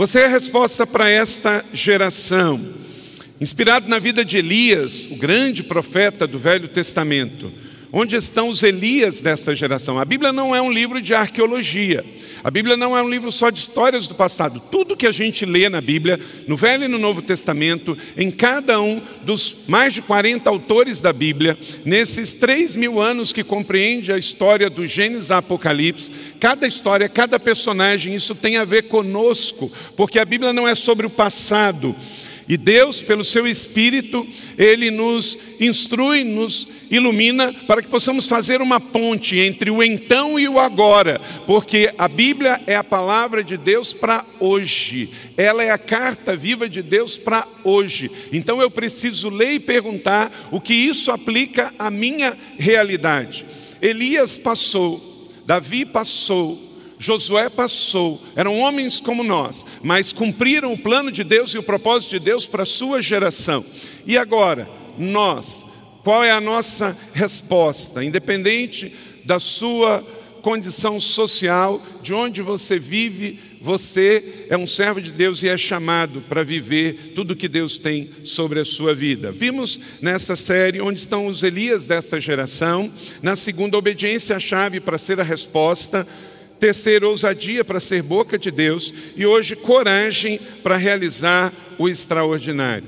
Você é a resposta para esta geração. Inspirado na vida de Elias, o grande profeta do Velho Testamento. Onde estão os Elias desta geração? A Bíblia não é um livro de arqueologia. A Bíblia não é um livro só de histórias do passado. Tudo que a gente lê na Bíblia, no Velho e no Novo Testamento, em cada um dos mais de 40 autores da Bíblia, nesses três mil anos que compreende a história do Gênesis a Apocalipse, cada história, cada personagem, isso tem a ver conosco, porque a Bíblia não é sobre o passado. E Deus, pelo seu Espírito, Ele nos instrui, nos ilumina para que possamos fazer uma ponte entre o então e o agora, porque a Bíblia é a palavra de Deus para hoje, ela é a carta viva de Deus para hoje. Então eu preciso ler e perguntar o que isso aplica à minha realidade. Elias passou, Davi passou, Josué passou, eram homens como nós, mas cumpriram o plano de Deus e o propósito de Deus para a sua geração. E agora, nós, qual é a nossa resposta? Independente da sua condição social, de onde você vive, você é um servo de Deus e é chamado para viver tudo que Deus tem sobre a sua vida. Vimos nessa série onde estão os Elias desta geração, na segunda, obediência a chave para ser a resposta terceiro, ousadia para ser boca de Deus, e hoje, coragem para realizar o extraordinário.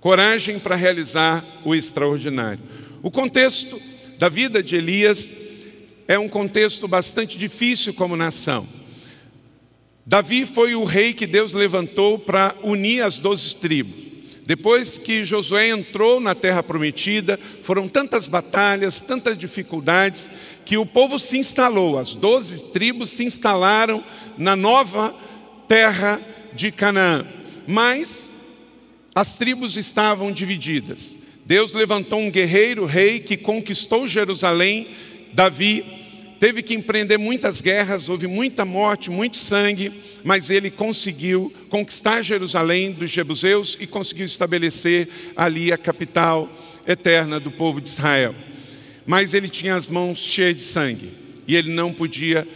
Coragem para realizar o extraordinário. O contexto da vida de Elias é um contexto bastante difícil como nação. Davi foi o rei que Deus levantou para unir as doze tribos. Depois que Josué entrou na terra prometida, foram tantas batalhas, tantas dificuldades, que o povo se instalou, as doze tribos se instalaram na nova terra de Canaã. Mas as tribos estavam divididas. Deus levantou um guerreiro, rei, que conquistou Jerusalém, Davi, teve que empreender muitas guerras, houve muita morte, muito sangue, mas ele conseguiu conquistar Jerusalém dos jebuseus e conseguiu estabelecer ali a capital eterna do povo de Israel mas ele tinha as mãos cheias de sangue e ele não podia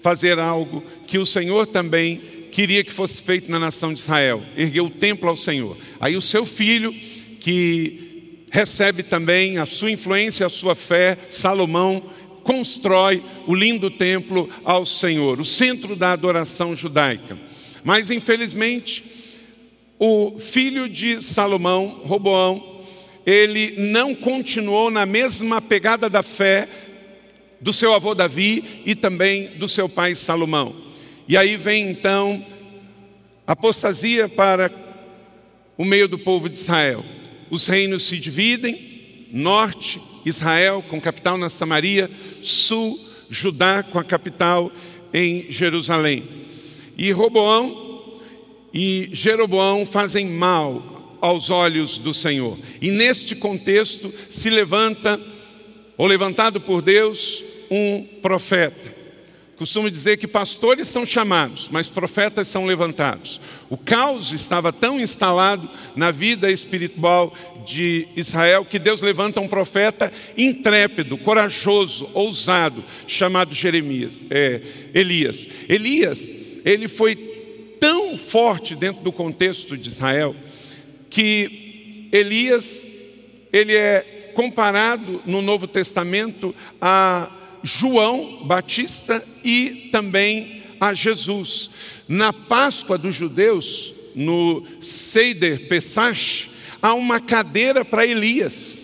fazer algo que o Senhor também queria que fosse feito na nação de Israel ergueu o templo ao Senhor. Aí o seu filho, que recebe também a sua influência, a sua fé, Salomão, constrói o lindo templo ao Senhor, o centro da adoração judaica. Mas infelizmente, o filho de Salomão, Roboão, ele não continuou na mesma pegada da fé do seu avô Davi e também do seu pai Salomão. E aí vem então apostasia para o meio do povo de Israel. Os reinos se dividem: norte, Israel, com capital na Samaria, sul, Judá, com a capital em Jerusalém. E Roboão e Jeroboão fazem mal aos olhos do Senhor. E neste contexto se levanta, ou levantado por Deus, um profeta. Costumo dizer que pastores são chamados, mas profetas são levantados. O caos estava tão instalado na vida espiritual de Israel que Deus levanta um profeta intrépido, corajoso, ousado, chamado Jeremias, é, Elias. Elias, ele foi tão forte dentro do contexto de Israel que Elias, ele é comparado no Novo Testamento a João Batista e também a Jesus. Na Páscoa dos judeus, no Seider Pesach, há uma cadeira para Elias.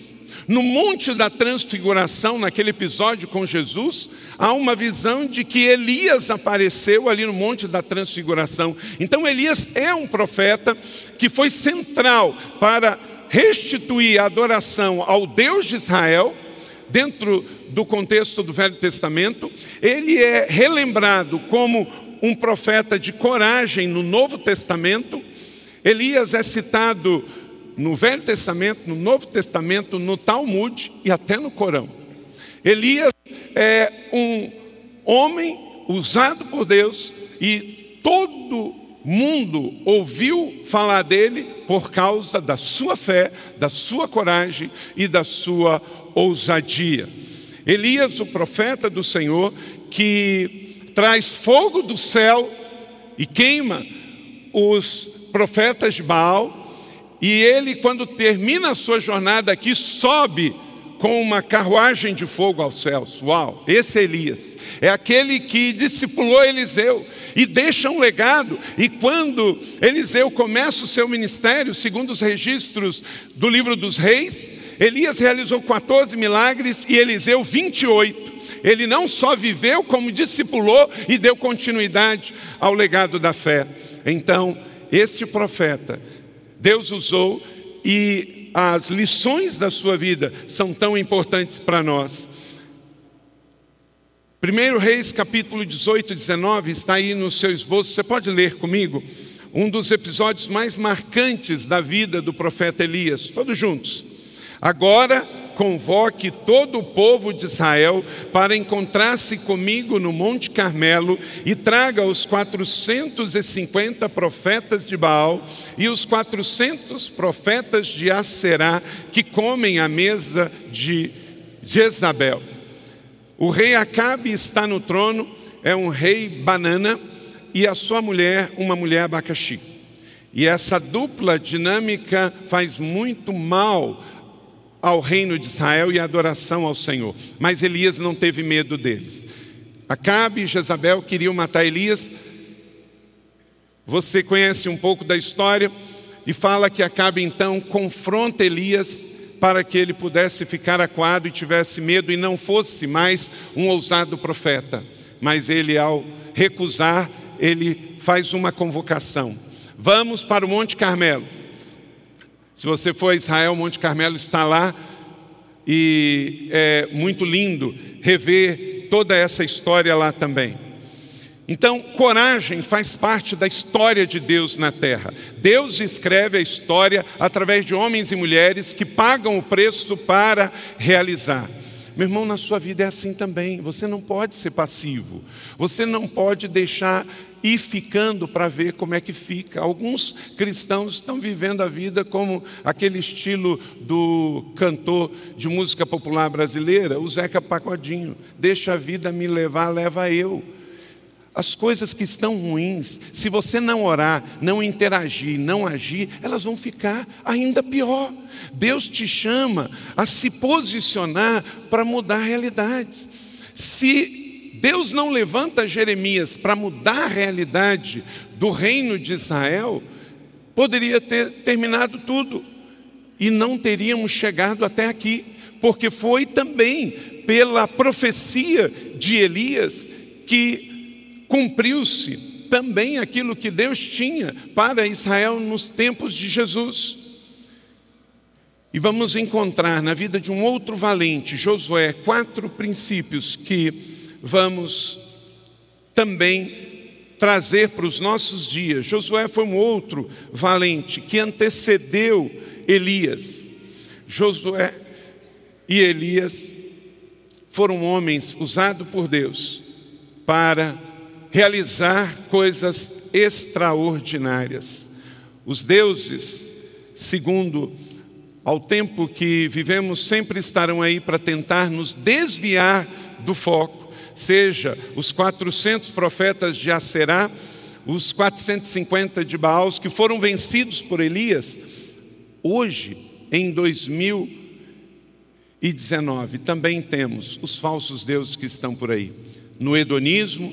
No Monte da Transfiguração, naquele episódio com Jesus, há uma visão de que Elias apareceu ali no Monte da Transfiguração. Então, Elias é um profeta que foi central para restituir a adoração ao Deus de Israel, dentro do contexto do Velho Testamento. Ele é relembrado como um profeta de coragem no Novo Testamento. Elias é citado no Velho Testamento, no Novo Testamento, no Talmud e até no Corão. Elias é um homem usado por Deus e todo mundo ouviu falar dele por causa da sua fé, da sua coragem e da sua ousadia. Elias, o profeta do Senhor, que traz fogo do céu e queima os profetas de Baal, e ele, quando termina a sua jornada aqui, sobe com uma carruagem de fogo aos céus. Uau, esse é Elias. É aquele que discipulou Eliseu e deixa um legado. E quando Eliseu começa o seu ministério, segundo os registros do livro dos reis, Elias realizou 14 milagres e Eliseu 28. Ele não só viveu, como discipulou e deu continuidade ao legado da fé. Então, este profeta, Deus usou e as lições da sua vida são tão importantes para nós. 1 Reis capítulo 18 e 19 está aí no seu esboço, você pode ler comigo? Um dos episódios mais marcantes da vida do profeta Elias, todos juntos. Agora convoque todo o povo de Israel para encontrar-se comigo no Monte Carmelo e traga os 450 profetas de Baal e os 400 profetas de Aserá que comem à mesa de Jezabel. O rei Acabe está no trono, é um rei banana, e a sua mulher, uma mulher abacaxi. E essa dupla dinâmica faz muito mal ao reino de Israel e à adoração ao Senhor. Mas Elias não teve medo deles. Acabe e Jezabel queriam matar Elias. Você conhece um pouco da história e fala que Acabe então confronta Elias para que ele pudesse ficar acuado e tivesse medo e não fosse mais um ousado profeta. Mas ele, ao recusar, ele faz uma convocação. Vamos para o Monte Carmelo. Se você for a Israel, Monte Carmelo está lá e é muito lindo rever toda essa história lá também. Então, coragem faz parte da história de Deus na terra. Deus escreve a história através de homens e mulheres que pagam o preço para realizar. Meu irmão, na sua vida é assim também. Você não pode ser passivo. Você não pode deixar ir ficando para ver como é que fica. Alguns cristãos estão vivendo a vida como aquele estilo do cantor de música popular brasileira, o Zeca Pagodinho. Deixa a vida me levar, leva eu. As coisas que estão ruins, se você não orar, não interagir, não agir, elas vão ficar ainda pior. Deus te chama a se posicionar para mudar realidades. Se Deus não levanta Jeremias para mudar a realidade do reino de Israel, poderia ter terminado tudo e não teríamos chegado até aqui, porque foi também pela profecia de Elias que cumpriu-se também aquilo que Deus tinha para Israel nos tempos de Jesus. E vamos encontrar na vida de um outro valente, Josué, quatro princípios que vamos também trazer para os nossos dias. Josué foi um outro valente que antecedeu Elias. Josué e Elias foram homens usados por Deus para realizar coisas extraordinárias. Os deuses, segundo ao tempo que vivemos, sempre estarão aí para tentar nos desviar do foco, seja os 400 profetas de Aserá, os 450 de Baals que foram vencidos por Elias, hoje, em 2019, também temos os falsos deuses que estão por aí, no hedonismo,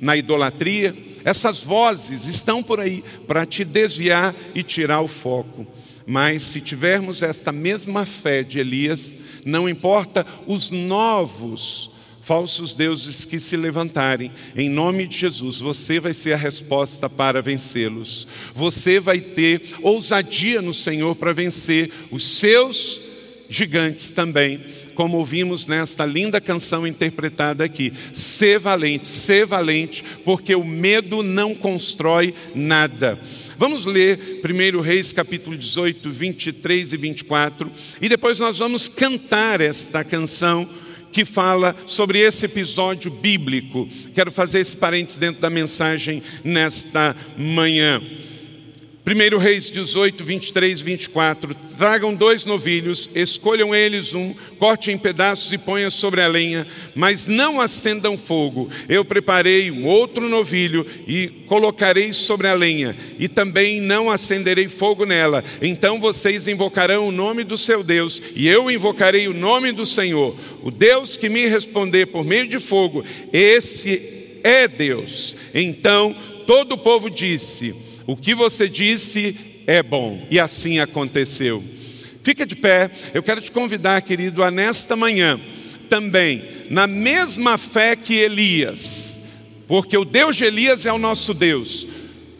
na idolatria. Essas vozes estão por aí para te desviar e tirar o foco. Mas se tivermos essa mesma fé de Elias, não importa os novos falsos deuses que se levantarem, em nome de Jesus, você vai ser a resposta para vencê-los. Você vai ter ousadia no Senhor para vencer os seus gigantes também como ouvimos nesta linda canção interpretada aqui. Ser valente, ser valente, porque o medo não constrói nada. Vamos ler 1 Reis capítulo 18, 23 e 24, e depois nós vamos cantar esta canção que fala sobre esse episódio bíblico. Quero fazer esse parênteses dentro da mensagem nesta manhã. 1 Reis 18, 23, 24. Tragam dois novilhos, escolham eles um, corte em pedaços e ponha sobre a lenha, mas não acendam fogo. Eu preparei um outro novilho e colocarei sobre a lenha, e também não acenderei fogo nela. Então vocês invocarão o nome do seu Deus, e eu invocarei o nome do Senhor. O Deus que me responder por meio de fogo, esse é Deus. Então todo o povo disse o que você disse é bom. E assim aconteceu. Fica de pé, eu quero te convidar, querido, a nesta manhã também, na mesma fé que Elias, porque o Deus de Elias é o nosso Deus.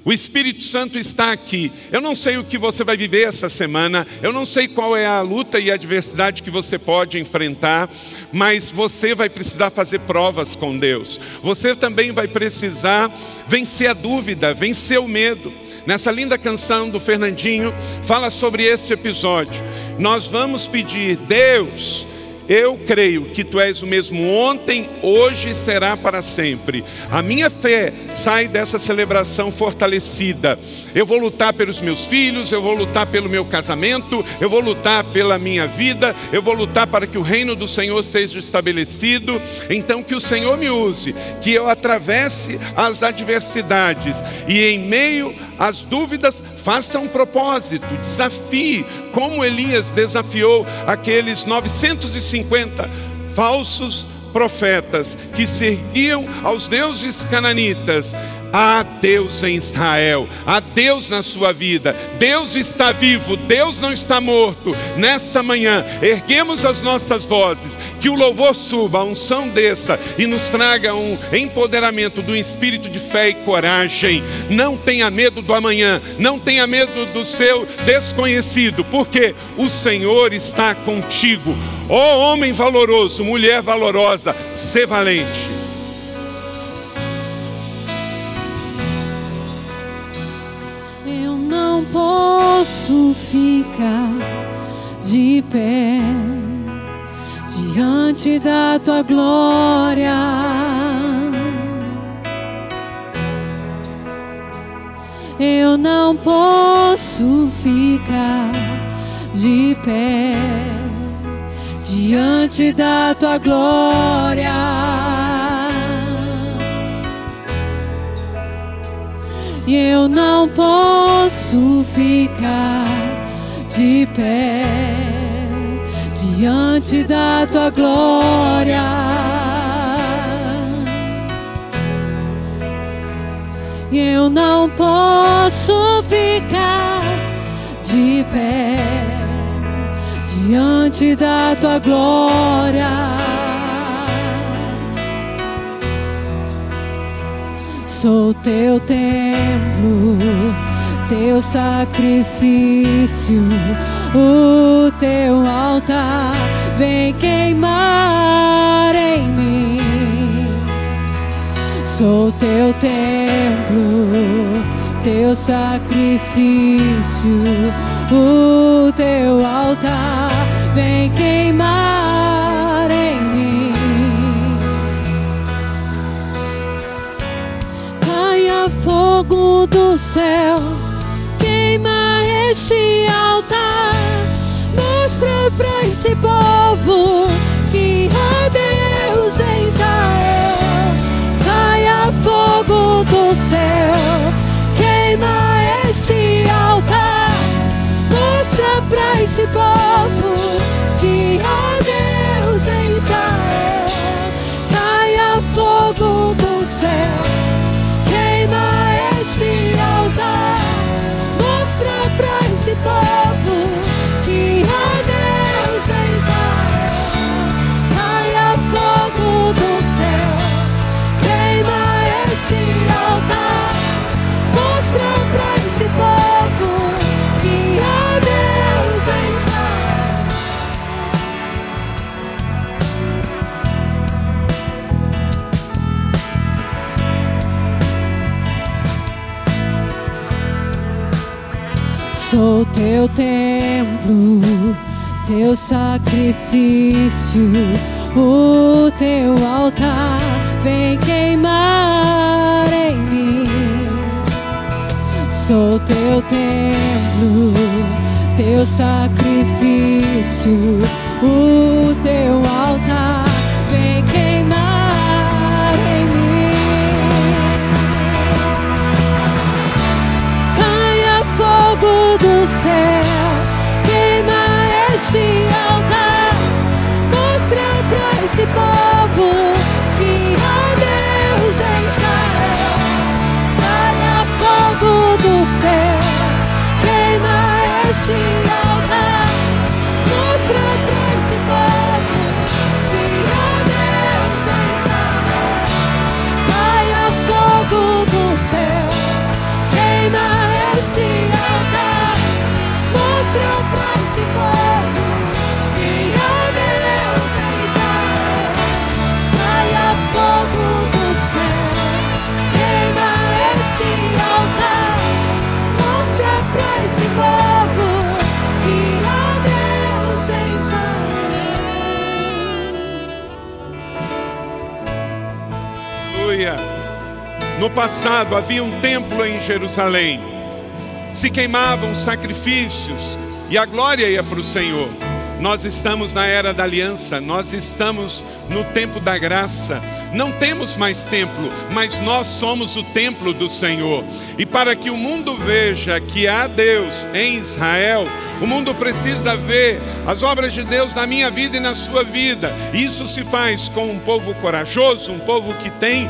O Espírito Santo está aqui. Eu não sei o que você vai viver essa semana, eu não sei qual é a luta e a adversidade que você pode enfrentar, mas você vai precisar fazer provas com Deus. Você também vai precisar vencer a dúvida, vencer o medo. Nessa linda canção do Fernandinho, fala sobre esse episódio. Nós vamos pedir, Deus, eu creio que tu és o mesmo ontem, hoje e será para sempre. A minha fé sai dessa celebração fortalecida. Eu vou lutar pelos meus filhos, eu vou lutar pelo meu casamento, eu vou lutar pela minha vida, eu vou lutar para que o reino do Senhor seja estabelecido. Então, que o Senhor me use, que eu atravesse as adversidades e, em meio às dúvidas, faça um propósito, desafie, como Elias desafiou aqueles 950 falsos profetas que serviam aos deuses cananitas Há Deus em Israel, há Deus na sua vida, Deus está vivo, Deus não está morto. Nesta manhã, erguemos as nossas vozes, que o louvor suba, a unção desça e nos traga um empoderamento do espírito de fé e coragem. Não tenha medo do amanhã, não tenha medo do seu desconhecido, porque o Senhor está contigo. Ó oh, homem valoroso, mulher valorosa, ser valente. Posso ficar de pé diante da tua glória. Eu não posso ficar de pé diante da tua glória. E eu não posso ficar de pé diante da tua glória. E eu não posso ficar de pé diante da tua glória. Sou teu templo, teu sacrifício, o teu altar vem queimar em mim. Sou teu templo, teu sacrifício, o teu altar vem queimar fogo do céu queima este altar. Mostra para esse povo Sou teu templo, teu sacrifício, o teu altar vem queimar em mim. Sou teu templo, teu sacrifício, o teu altar. Do céu, queima este altar. Mostra pra esse povo que há Deus em Israel. Caia fogo do céu, queima este altar. Mostra pra esse povo que há Deus em Israel. Caia fogo do céu, queima este altar. No passado havia um templo em Jerusalém. Se queimavam sacrifícios e a glória ia para o Senhor. Nós estamos na era da aliança, nós estamos no tempo da graça. Não temos mais templo, mas nós somos o templo do Senhor. E para que o mundo veja que há Deus em Israel, o mundo precisa ver as obras de Deus na minha vida e na sua vida. Isso se faz com um povo corajoso, um povo que tem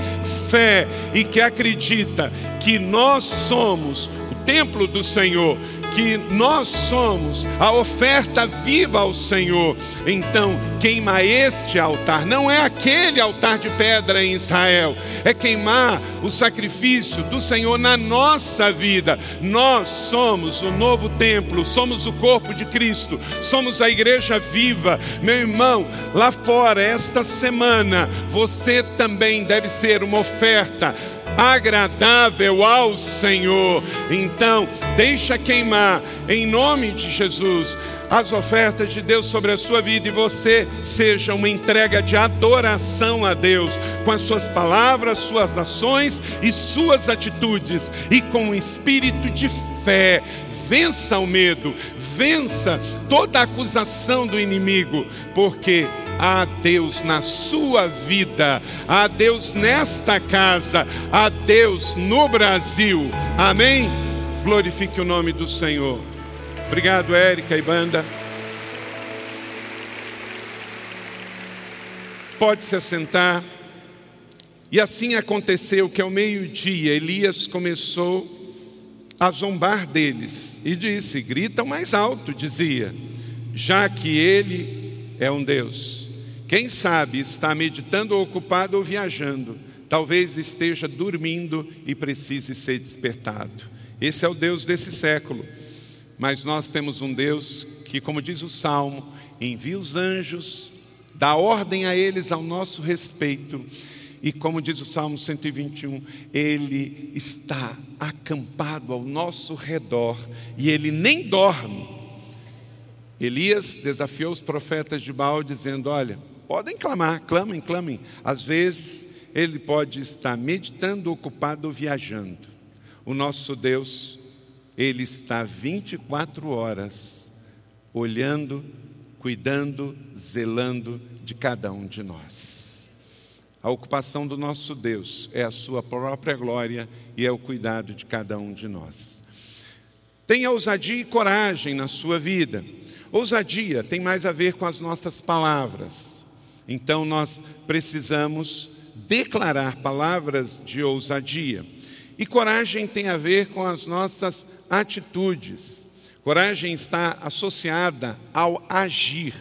fé e que acredita que nós somos o templo do Senhor, que nós somos a oferta viva ao Senhor. Então, queima este altar, não é aquele altar de pedra em Israel, é queimar o sacrifício do Senhor na nossa vida. Nós somos o novo templo, somos o corpo de Cristo, somos a igreja viva. Meu irmão, lá fora, esta semana, você também deve ser uma oferta agradável ao Senhor. Então, deixa queimar em nome de Jesus as ofertas de Deus sobre a sua vida e você seja uma entrega de adoração a Deus com as suas palavras, suas ações e suas atitudes e com um espírito de fé. Vença o medo, vença toda acusação do inimigo, porque há Deus na sua vida, há Deus nesta casa, há Deus no Brasil. Amém? Glorifique o nome do Senhor. Obrigado, Érica e banda. Pode se assentar. E assim aconteceu que ao meio-dia Elias começou a zombar deles e disse: Gritam mais alto, dizia, já que ele é um Deus. Quem sabe está meditando, ocupado ou viajando, talvez esteja dormindo e precise ser despertado. Esse é o Deus desse século. Mas nós temos um Deus que, como diz o Salmo, envia os anjos, dá ordem a eles ao nosso respeito. E como diz o Salmo 121, ele está acampado ao nosso redor e ele nem dorme. Elias desafiou os profetas de Baal dizendo: Olha, podem clamar, clamem, clamem. Às vezes ele pode estar meditando, ocupado ou viajando. O nosso Deus, ele está 24 horas olhando, cuidando, zelando de cada um de nós. A ocupação do nosso Deus é a sua própria glória e é o cuidado de cada um de nós. Tenha ousadia e coragem na sua vida. Ousadia tem mais a ver com as nossas palavras. Então nós precisamos declarar palavras de ousadia. E coragem tem a ver com as nossas atitudes. Coragem está associada ao agir.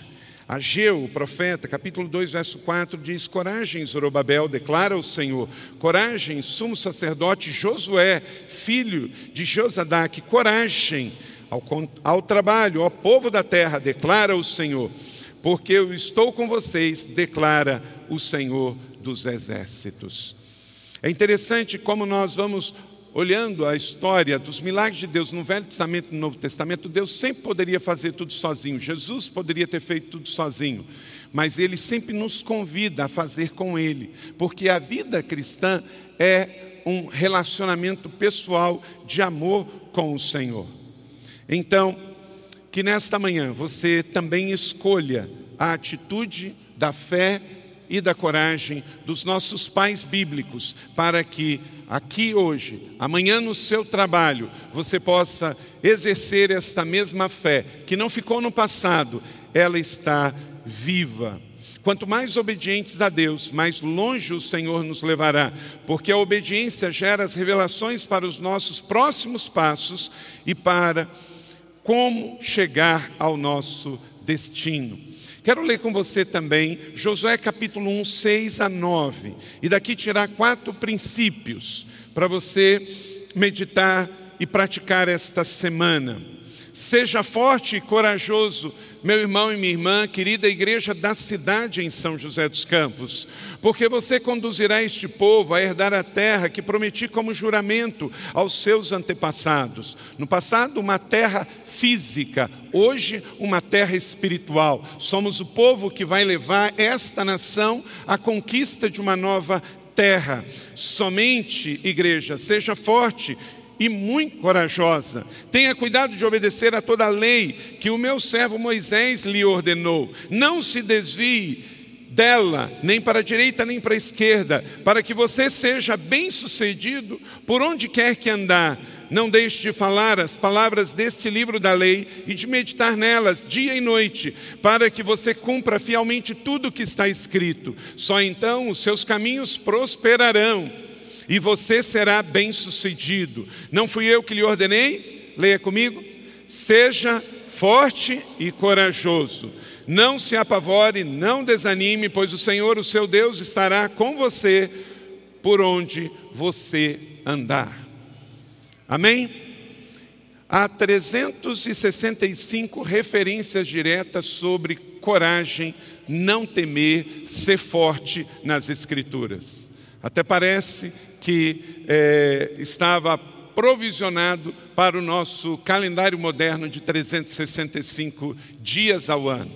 Ageu, o profeta, capítulo 2, verso 4, diz: Coragem, Zorobabel, declara o Senhor. Coragem, sumo sacerdote Josué, filho de Josadaque. Coragem ao, ao trabalho, ó povo da terra, declara o Senhor. Porque eu estou com vocês, declara o Senhor dos exércitos. É interessante como nós vamos olhando a história dos milagres de Deus no Velho Testamento e no Novo Testamento, Deus sempre poderia fazer tudo sozinho. Jesus poderia ter feito tudo sozinho. Mas Ele sempre nos convida a fazer com Ele, porque a vida cristã é um relacionamento pessoal de amor com o Senhor. Então, que nesta manhã você também escolha a atitude da fé e da coragem dos nossos pais bíblicos, para que aqui hoje, amanhã no seu trabalho, você possa exercer esta mesma fé, que não ficou no passado, ela está viva. Quanto mais obedientes a Deus, mais longe o Senhor nos levará, porque a obediência gera as revelações para os nossos próximos passos e para como chegar ao nosso destino. Quero ler com você também Josué capítulo 1, 6 a 9, e daqui tirar quatro princípios para você meditar e praticar esta semana. Seja forte e corajoso, meu irmão e minha irmã, querida igreja da cidade em São José dos Campos, porque você conduzirá este povo a herdar a terra que prometi como juramento aos seus antepassados. No passado, uma terra física, hoje uma terra espiritual. Somos o povo que vai levar esta nação à conquista de uma nova terra. Somente, igreja, seja forte e muito corajosa. Tenha cuidado de obedecer a toda a lei que o meu servo Moisés lhe ordenou. Não se desvie dela, nem para a direita nem para a esquerda, para que você seja bem-sucedido por onde quer que andar. Não deixe de falar as palavras deste livro da lei e de meditar nelas dia e noite, para que você cumpra fielmente tudo o que está escrito. Só então os seus caminhos prosperarão e você será bem-sucedido. Não fui eu que lhe ordenei? Leia comigo. Seja forte e corajoso. Não se apavore, não desanime, pois o Senhor, o seu Deus, estará com você por onde você andar. Amém? Há 365 referências diretas sobre coragem, não temer, ser forte nas Escrituras. Até parece que é, estava provisionado para o nosso calendário moderno de 365 dias ao ano.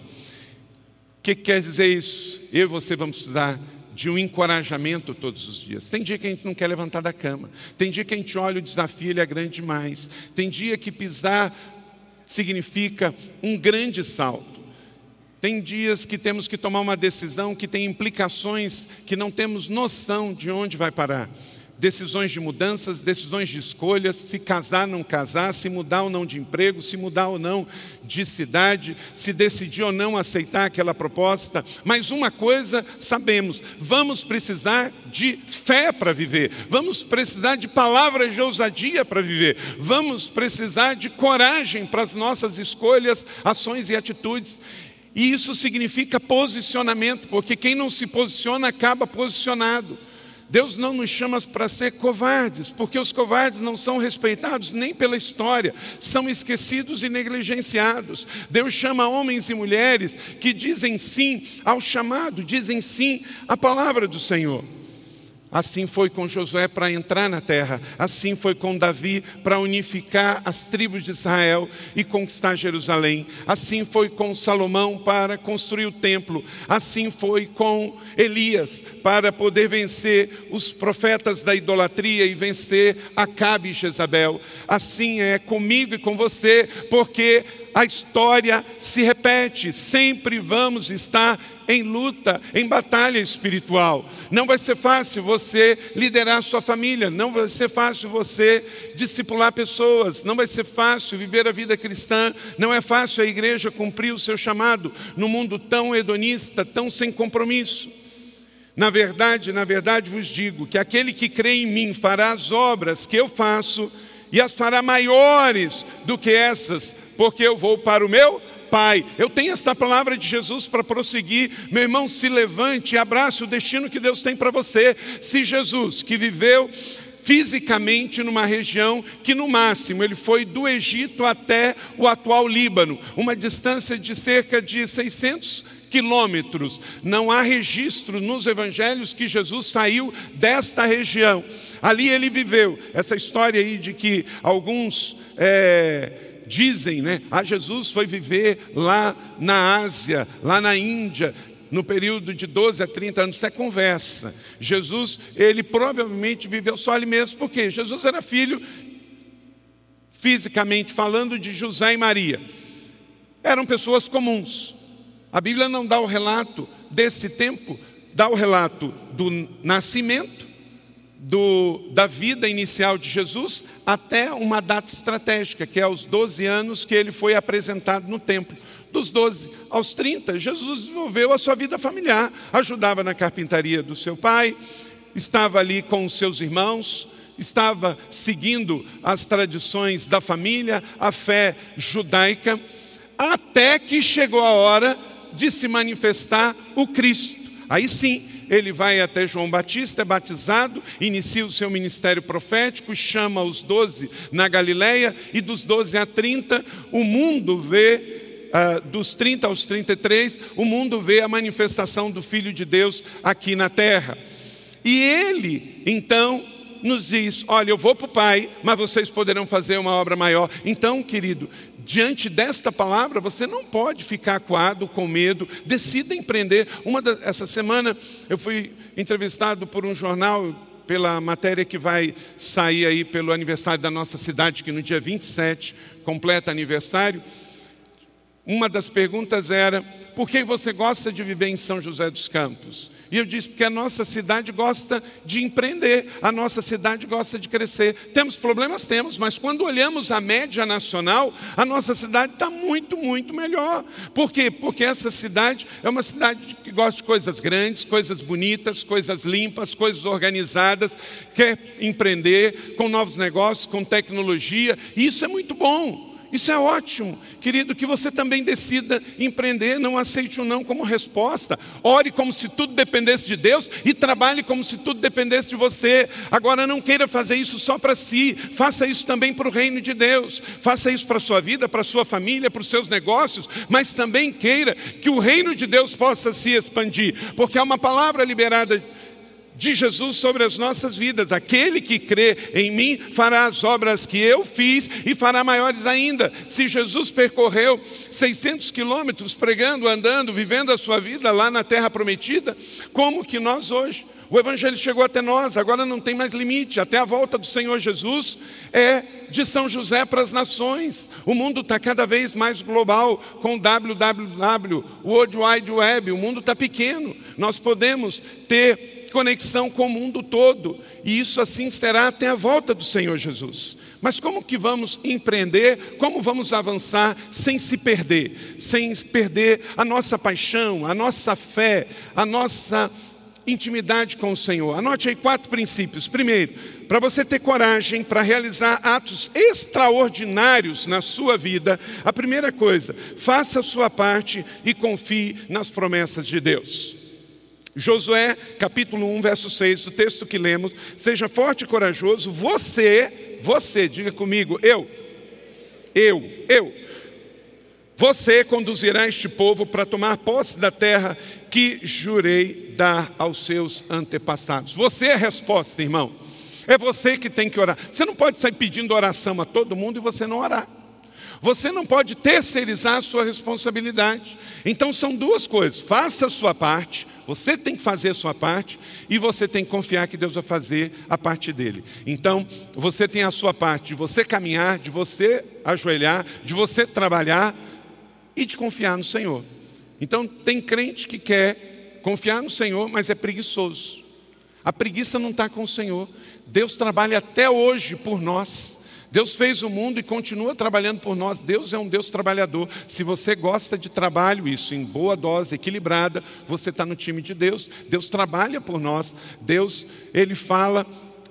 O que quer dizer isso? Eu e você vamos estudar de um encorajamento todos os dias. Tem dia que a gente não quer levantar da cama. Tem dia que a gente olha o desafio, ele é grande demais. Tem dia que pisar significa um grande salto. Tem dias que temos que tomar uma decisão que tem implicações que não temos noção de onde vai parar decisões de mudanças, decisões de escolhas, se casar, não casar, se mudar ou não de emprego, se mudar ou não de cidade, se decidir ou não aceitar aquela proposta. Mas uma coisa sabemos: vamos precisar de fé para viver, vamos precisar de palavras de ousadia para viver, vamos precisar de coragem para as nossas escolhas, ações e atitudes. E isso significa posicionamento, porque quem não se posiciona acaba posicionado. Deus não nos chama para ser covardes, porque os covardes não são respeitados nem pela história, são esquecidos e negligenciados. Deus chama homens e mulheres que dizem sim ao chamado, dizem sim à palavra do Senhor. Assim foi com Josué para entrar na terra, assim foi com Davi para unificar as tribos de Israel e conquistar Jerusalém, assim foi com Salomão para construir o templo, assim foi com Elias para poder vencer os profetas da idolatria e vencer Acabe e Jezabel. Assim é comigo e com você, porque a história se repete, sempre vamos estar em luta, em batalha espiritual. Não vai ser fácil você liderar sua família, não vai ser fácil você discipular pessoas, não vai ser fácil viver a vida cristã, não é fácil a igreja cumprir o seu chamado no mundo tão hedonista, tão sem compromisso. Na verdade, na verdade vos digo que aquele que crê em mim fará as obras que eu faço e as fará maiores do que essas, porque eu vou para o meu Pai. Eu tenho essa palavra de Jesus para prosseguir. Meu irmão, se levante e abrace o destino que Deus tem para você. Se Jesus, que viveu fisicamente numa região que no máximo ele foi do Egito até o atual Líbano, uma distância de cerca de 600 quilômetros. Não há registro nos evangelhos que Jesus saiu desta região. Ali ele viveu. Essa história aí de que alguns é, dizem, né? Ah, Jesus foi viver lá na Ásia, lá na Índia. no período de 12 a 30 anos, isso é conversa. Jesus, ele provavelmente viveu só ali mesmo, porque Jesus era filho, fisicamente falando, de José e Maria. Eram pessoas comuns. A Bíblia não dá o relato desse tempo, dá o relato do nascimento, do, da vida inicial de Jesus, até uma data estratégica, que é aos 12 anos que ele foi apresentado no templo. Dos 12 aos 30, Jesus desenvolveu a sua vida familiar, ajudava na carpintaria do seu pai, estava ali com os seus irmãos, estava seguindo as tradições da família, a fé judaica, até que chegou a hora de se manifestar o Cristo. Aí sim, ele vai até João Batista, é batizado, inicia o seu ministério profético, chama os doze na Galileia, e dos 12 a 30, o mundo vê Uh, dos 30 aos 33, o mundo vê a manifestação do Filho de Deus aqui na terra. E ele, então, nos diz: Olha, eu vou para o Pai, mas vocês poderão fazer uma obra maior. Então, querido, diante desta palavra, você não pode ficar coado com medo, decida empreender. Uma da, essa semana eu fui entrevistado por um jornal pela matéria que vai sair aí pelo aniversário da nossa cidade, que no dia 27 completa aniversário. Uma das perguntas era: por que você gosta de viver em São José dos Campos? E eu disse, porque a nossa cidade gosta de empreender, a nossa cidade gosta de crescer. Temos problemas? Temos, mas quando olhamos a média nacional, a nossa cidade está muito, muito melhor. Por quê? Porque essa cidade é uma cidade que gosta de coisas grandes, coisas bonitas, coisas limpas, coisas organizadas, quer empreender com novos negócios, com tecnologia, e isso é muito bom. Isso é ótimo, querido, que você também decida empreender, não aceite o não como resposta. Ore como se tudo dependesse de Deus e trabalhe como se tudo dependesse de você. Agora não queira fazer isso só para si, faça isso também para o reino de Deus. Faça isso para a sua vida, para a sua família, para os seus negócios, mas também queira que o reino de Deus possa se expandir, porque há uma palavra liberada de Jesus sobre as nossas vidas. Aquele que crê em mim fará as obras que eu fiz e fará maiores ainda. Se Jesus percorreu 600 quilômetros pregando, andando, vivendo a sua vida lá na terra prometida, como que nós hoje? O Evangelho chegou até nós, agora não tem mais limite. Até a volta do Senhor Jesus é de São José para as nações. O mundo está cada vez mais global, com www, World Wide Web. O mundo está pequeno. Nós podemos ter conexão com o mundo todo, e isso assim será até a volta do Senhor Jesus. Mas como que vamos empreender? Como vamos avançar sem se perder? Sem perder a nossa paixão, a nossa fé, a nossa intimidade com o Senhor. Anote aí quatro princípios. Primeiro, para você ter coragem para realizar atos extraordinários na sua vida, a primeira coisa, faça a sua parte e confie nas promessas de Deus. Josué, capítulo 1, verso 6, o texto que lemos. Seja forte e corajoso, você, você, diga comigo, eu, eu, eu. Você conduzirá este povo para tomar posse da terra que jurei dar aos seus antepassados. Você é a resposta, irmão. É você que tem que orar. Você não pode sair pedindo oração a todo mundo e você não orar. Você não pode terceirizar a sua responsabilidade. Então são duas coisas: faça a sua parte, você tem que fazer a sua parte e você tem que confiar que Deus vai fazer a parte dele. Então, você tem a sua parte de você caminhar, de você ajoelhar, de você trabalhar e de confiar no Senhor. Então, tem crente que quer confiar no Senhor, mas é preguiçoso. A preguiça não está com o Senhor. Deus trabalha até hoje por nós. Deus fez o mundo e continua trabalhando por nós. Deus é um Deus trabalhador. Se você gosta de trabalho, isso em boa dose, equilibrada, você está no time de Deus. Deus trabalha por nós. Deus, Ele fala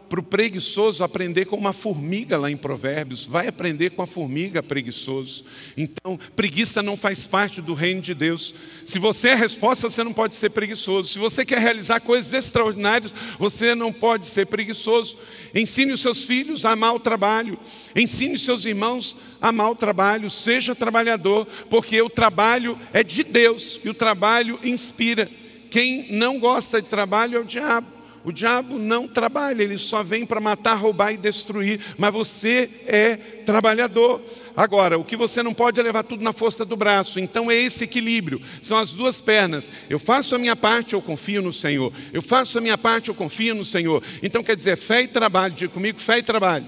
para o preguiçoso aprender com uma formiga lá em Provérbios. Vai aprender com a formiga preguiçoso. Então, preguiça não faz parte do reino de Deus. Se você é a resposta, você não pode ser preguiçoso. Se você quer realizar coisas extraordinárias, você não pode ser preguiçoso. Ensine os seus filhos a amar o trabalho. Ensine os seus irmãos a amar o trabalho. Seja trabalhador, porque o trabalho é de Deus e o trabalho inspira. Quem não gosta de trabalho é o diabo. O diabo não trabalha, ele só vem para matar, roubar e destruir, mas você é trabalhador. Agora, o que você não pode é levar tudo na força do braço. Então é esse equilíbrio. São as duas pernas. Eu faço a minha parte, eu confio no Senhor. Eu faço a minha parte, eu confio no Senhor. Então quer dizer, fé e trabalho. Diga comigo, fé e trabalho.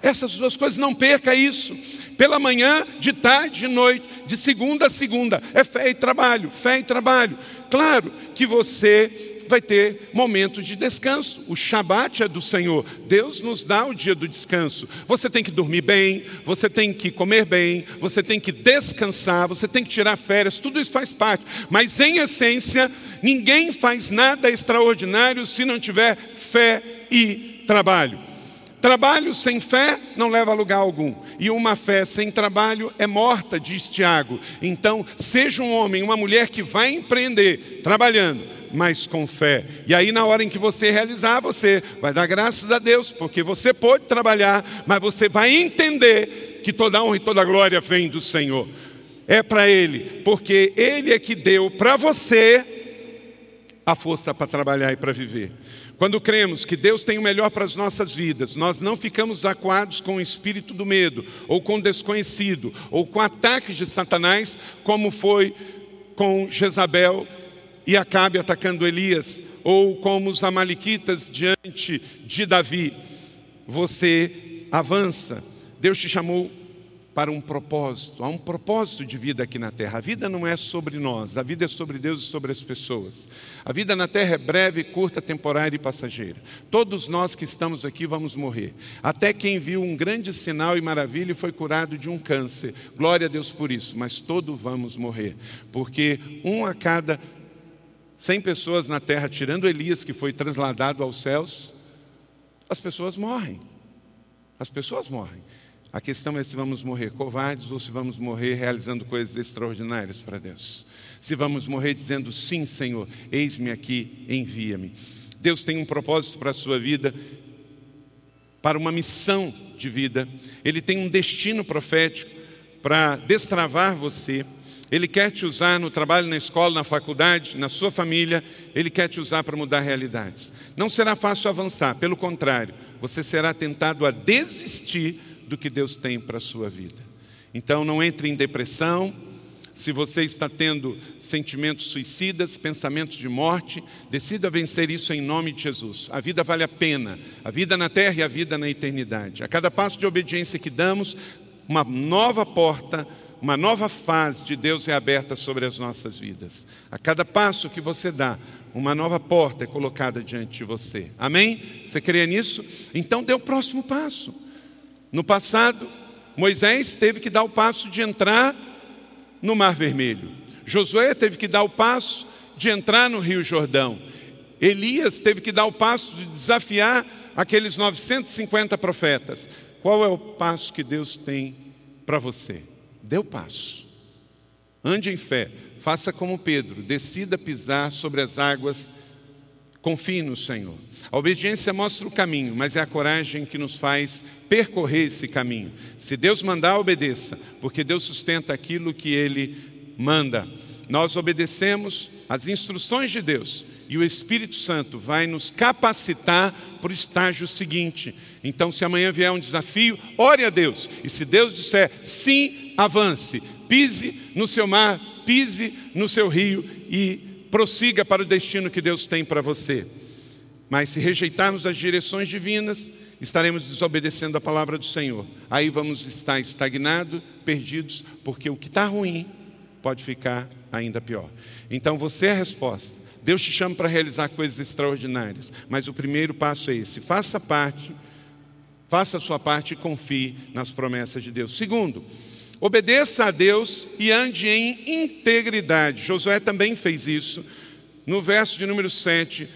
Essas duas coisas, não perca isso. Pela manhã, de tarde, de noite, de segunda a segunda. É fé e trabalho, fé e trabalho. Claro que você vai ter momentos de descanso. O Shabat é do Senhor. Deus nos dá o dia do descanso. Você tem que dormir bem, você tem que comer bem, você tem que descansar, você tem que tirar férias, tudo isso faz parte. Mas em essência, ninguém faz nada extraordinário se não tiver fé e trabalho. Trabalho sem fé não leva a lugar algum. E uma fé sem trabalho é morta, diz Tiago. Então, seja um homem, uma mulher que vai empreender, trabalhando, mas com fé. E aí, na hora em que você realizar, você vai dar graças a Deus, porque você pode trabalhar, mas você vai entender que toda honra e toda glória vem do Senhor. É para Ele, porque Ele é que deu para você a força para trabalhar e para viver. Quando cremos que Deus tem o melhor para as nossas vidas, nós não ficamos acuados com o espírito do medo, ou com o desconhecido, ou com ataques de Satanás, como foi com Jezabel e Acabe atacando Elias, ou como os amalequitas diante de Davi. Você avança. Deus te chamou para um propósito, há um propósito de vida aqui na terra. A vida não é sobre nós, a vida é sobre Deus e sobre as pessoas. A vida na terra é breve, curta, temporária e passageira. Todos nós que estamos aqui vamos morrer. Até quem viu um grande sinal e maravilha e foi curado de um câncer. Glória a Deus por isso, mas todos vamos morrer, porque um a cada 100 pessoas na terra, tirando Elias, que foi trasladado aos céus, as pessoas morrem. As pessoas morrem. A questão é se vamos morrer covardes ou se vamos morrer realizando coisas extraordinárias para Deus. Se vamos morrer dizendo: Sim, Senhor, eis-me aqui, envia-me. Deus tem um propósito para a sua vida, para uma missão de vida. Ele tem um destino profético para destravar você ele quer te usar no trabalho, na escola, na faculdade, na sua família. Ele quer te usar para mudar realidades. Não será fácil avançar, pelo contrário, você será tentado a desistir do que Deus tem para a sua vida. Então, não entre em depressão. Se você está tendo sentimentos suicidas, pensamentos de morte, decida vencer isso em nome de Jesus. A vida vale a pena, a vida na terra e a vida na eternidade. A cada passo de obediência que damos, uma nova porta uma nova fase de Deus é aberta sobre as nossas vidas. A cada passo que você dá, uma nova porta é colocada diante de você. Amém? Você crê nisso? Então dê o próximo passo. No passado, Moisés teve que dar o passo de entrar no Mar Vermelho. Josué teve que dar o passo de entrar no Rio Jordão. Elias teve que dar o passo de desafiar aqueles 950 profetas. Qual é o passo que Deus tem para você? Dê o passo. Ande em fé. Faça como Pedro. Decida pisar sobre as águas. Confie no Senhor. A obediência mostra o caminho, mas é a coragem que nos faz percorrer esse caminho. Se Deus mandar, obedeça, porque Deus sustenta aquilo que Ele manda. Nós obedecemos as instruções de Deus e o Espírito Santo vai nos capacitar para o estágio seguinte. Então, se amanhã vier um desafio, ore a Deus. E se Deus disser sim, avance. Pise no seu mar, pise no seu rio e prossiga para o destino que Deus tem para você. Mas se rejeitarmos as direções divinas, estaremos desobedecendo a palavra do Senhor. Aí vamos estar estagnados, perdidos, porque o que está ruim pode ficar ainda pior. Então você é a resposta. Deus te chama para realizar coisas extraordinárias, mas o primeiro passo é esse: faça parte, faça a sua parte e confie nas promessas de Deus. Segundo, obedeça a Deus e ande em integridade. Josué também fez isso. No verso de número 7,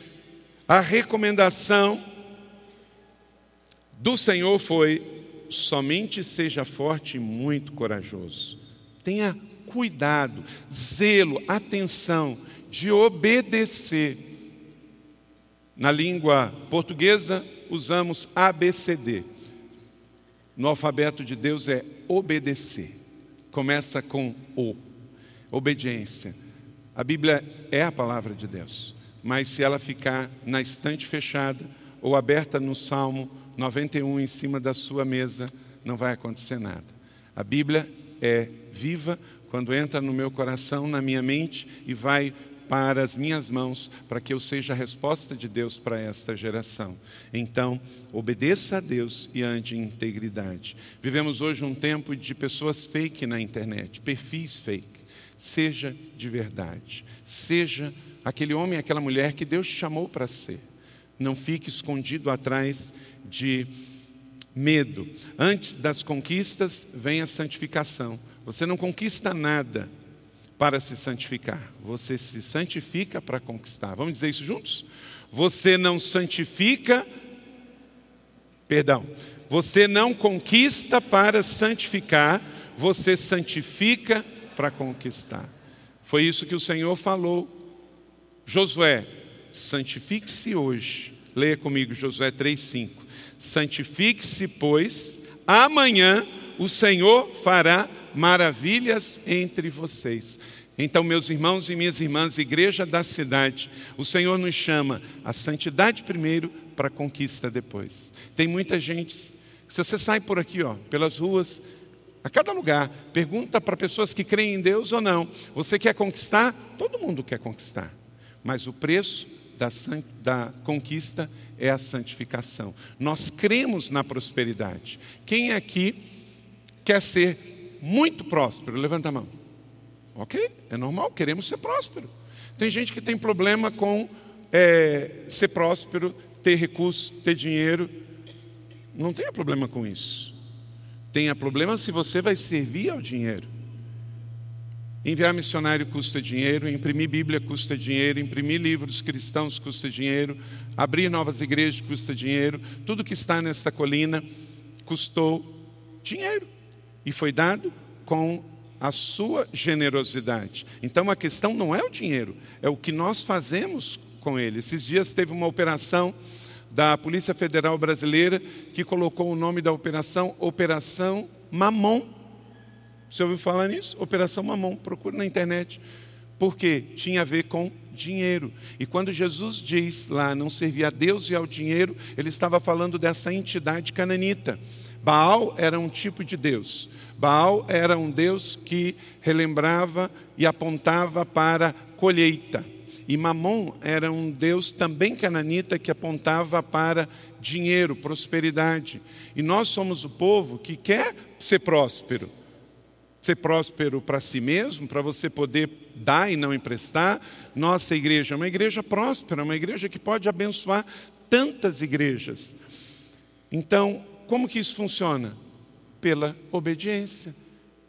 a recomendação do Senhor foi: somente seja forte e muito corajoso. Tenha cuidado, zelo, atenção de obedecer. Na língua portuguesa, usamos ABCD. No alfabeto de Deus é obedecer. Começa com O. Obediência. A Bíblia é a palavra de Deus, mas se ela ficar na estante fechada ou aberta no Salmo 91 em cima da sua mesa, não vai acontecer nada. A Bíblia é viva quando entra no meu coração, na minha mente e vai para as minhas mãos, para que eu seja a resposta de Deus para esta geração. Então, obedeça a Deus e ande em integridade. Vivemos hoje um tempo de pessoas fake na internet, perfis fake. Seja de verdade. Seja aquele homem, aquela mulher que Deus te chamou para ser. Não fique escondido atrás de medo. Antes das conquistas vem a santificação. Você não conquista nada para se santificar, você se santifica para conquistar. Vamos dizer isso juntos? Você não santifica, perdão, você não conquista para santificar, você santifica para conquistar. Foi isso que o Senhor falou. Josué, santifique-se hoje. Leia comigo Josué 3:5. Santifique-se, pois amanhã o Senhor fará maravilhas entre vocês. Então, meus irmãos e minhas irmãs, igreja da cidade, o Senhor nos chama a santidade primeiro para a conquista depois. Tem muita gente, se você sai por aqui, ó, pelas ruas, a cada lugar, pergunta para pessoas que creem em Deus ou não: você quer conquistar? Todo mundo quer conquistar, mas o preço da, da conquista é a santificação. Nós cremos na prosperidade. Quem aqui quer ser muito próspero? Levanta a mão. Ok, é normal, queremos ser próspero. Tem gente que tem problema com é, ser próspero, ter recursos, ter dinheiro. Não tenha problema com isso. Tenha problema se você vai servir ao dinheiro. Enviar missionário custa dinheiro, imprimir Bíblia custa dinheiro, imprimir livros cristãos custa dinheiro, abrir novas igrejas custa dinheiro, tudo que está nesta colina custou dinheiro e foi dado com a sua generosidade. Então a questão não é o dinheiro, é o que nós fazemos com ele. Esses dias teve uma operação da Polícia Federal Brasileira que colocou o nome da operação Operação Mamon. Você ouviu falar nisso? Operação Mamão, procure na internet. Porque tinha a ver com dinheiro. E quando Jesus diz lá não servir a Deus e ao dinheiro, ele estava falando dessa entidade cananita. Baal era um tipo de Deus. Baal era um Deus que relembrava e apontava para colheita. E Mamon era um Deus também cananita que apontava para dinheiro, prosperidade. E nós somos o povo que quer ser próspero ser próspero para si mesmo, para você poder dar e não emprestar. Nossa igreja é uma igreja próspera, uma igreja que pode abençoar tantas igrejas. Então, como que isso funciona? Pela obediência.